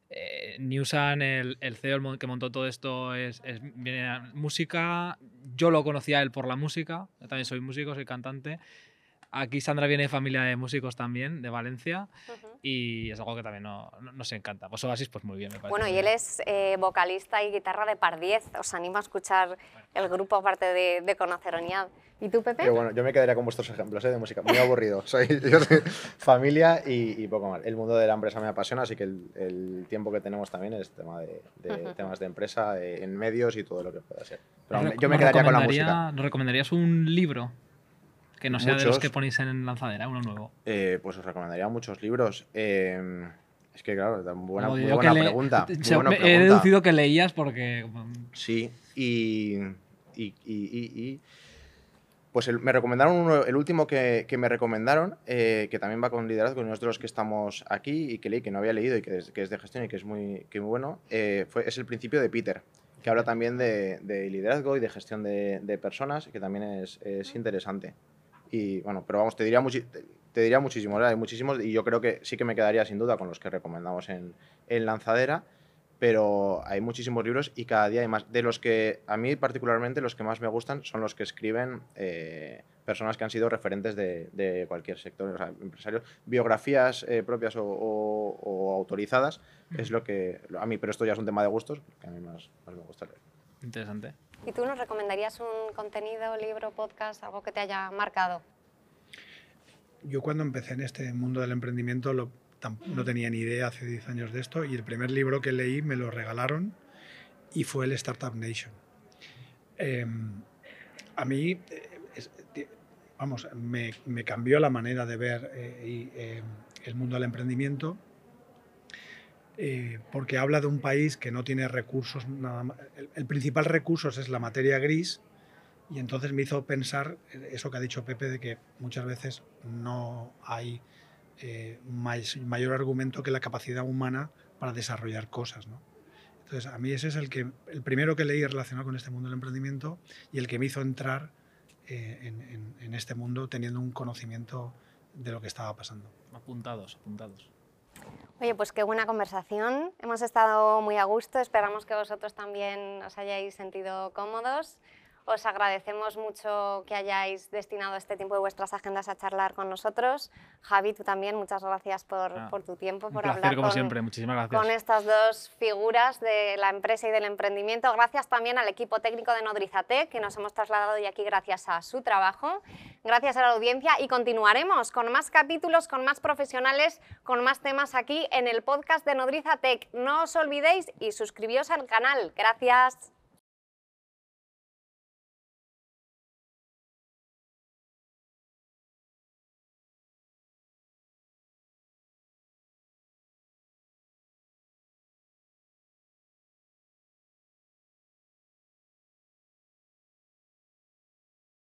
eh, Newsan, el, el, CEO que montó todo esto, es, es, viene música. Yo lo conocía él por la música. Yo también soy músico, soy cantante. Aquí Sandra viene de familia de músicos también, de Valencia, uh -huh. y es algo que también no, no, nos encanta. Pues Oasis, pues muy bien, me parece. Bueno, y él es eh, vocalista y guitarra de Par 10. Os animo a escuchar el grupo aparte de, de conocer Oniad. ¿Y tú, Pepe? Pero bueno, yo me quedaría con vuestros ejemplos ¿eh? de música. Muy aburrido. (laughs) soy, yo soy familia y, y, poco más. El mundo de la empresa me apasiona, así que el, el tiempo que tenemos también es tema de, de uh -huh. temas de empresa, eh, en medios y todo lo que pueda ser. Pero yo me quedaría con la música. ¿Nos recomendarías un libro? Que no sea muchos, de los que ponéis en lanzadera, uno nuevo. Eh, pues os recomendaría muchos libros. Eh, es que, claro, buena, muy buena, pregunta, muy se, buena me, pregunta. He deducido que leías porque. Sí, y. y, y, y pues el, me recomendaron uno, el último que, que me recomendaron, eh, que también va con liderazgo, uno de los que estamos aquí y que leí, que no había leído y que es, que es de gestión y que es muy, que muy bueno, eh, fue, es el principio de Peter, que habla también de, de liderazgo y de gestión de, de personas, que también es, es interesante. Y bueno, pero vamos, te diría, te diría muchísimos, ¿verdad? hay muchísimos y yo creo que sí que me quedaría sin duda con los que recomendamos en, en Lanzadera, pero hay muchísimos libros y cada día hay más. De los que a mí particularmente los que más me gustan son los que escriben eh, personas que han sido referentes de, cualquier sector, o sea, empresarios, biografías eh, propias o, o, autorizadas, es lo que a mí, pero esto ya es un tema de gustos, que a mí más, más me gusta leer. Interesante. ¿Y tú nos recomendarías un contenido, libro, podcast, algo que te haya marcado? Yo cuando empecé en este mundo del emprendimiento lo, no tenía ni idea hace 10 años de esto y el primer libro que leí me lo regalaron y fue el Startup Nation. Eh, a mí, eh, vamos, me, me, cambió la manera de ver eh, y, eh, el mundo del emprendimiento eh, porque habla de un país que no tiene recursos, nada más. El, el, principal recurso es la materia gris y entonces me hizo pensar eso que ha dicho Pepe de que muchas veces no hay eh, más, mayor argumento que la capacidad humana para desarrollar cosas. ¿no? Entonces, a mí ese es el, que, el primero que leí relacionado con este mundo del emprendimiento y el que me hizo entrar eh, en, en, en, este mundo teniendo un conocimiento de lo que estaba pasando. Apuntados, apuntados. Oye, pues qué buena conversación. Hemos estado muy a gusto. Esperamos que vosotros también os hayáis sentido cómodos. Os agradecemos mucho que hayáis destinado este tiempo de vuestras agendas a charlar con nosotros. Javi, tú también, muchas gracias por, ah, por tu tiempo, por placer, hablar como con, siempre. Muchísimas gracias. con estas dos figuras de la empresa y del emprendimiento. Gracias también al equipo técnico de Nodrizate, que nos hemos trasladado hoy aquí gracias a su trabajo. Gracias a la audiencia y continuaremos con más capítulos, con más profesionales, con más temas aquí en el podcast de Nodrizatec. No os olvidéis y suscribíos al canal. Gracias.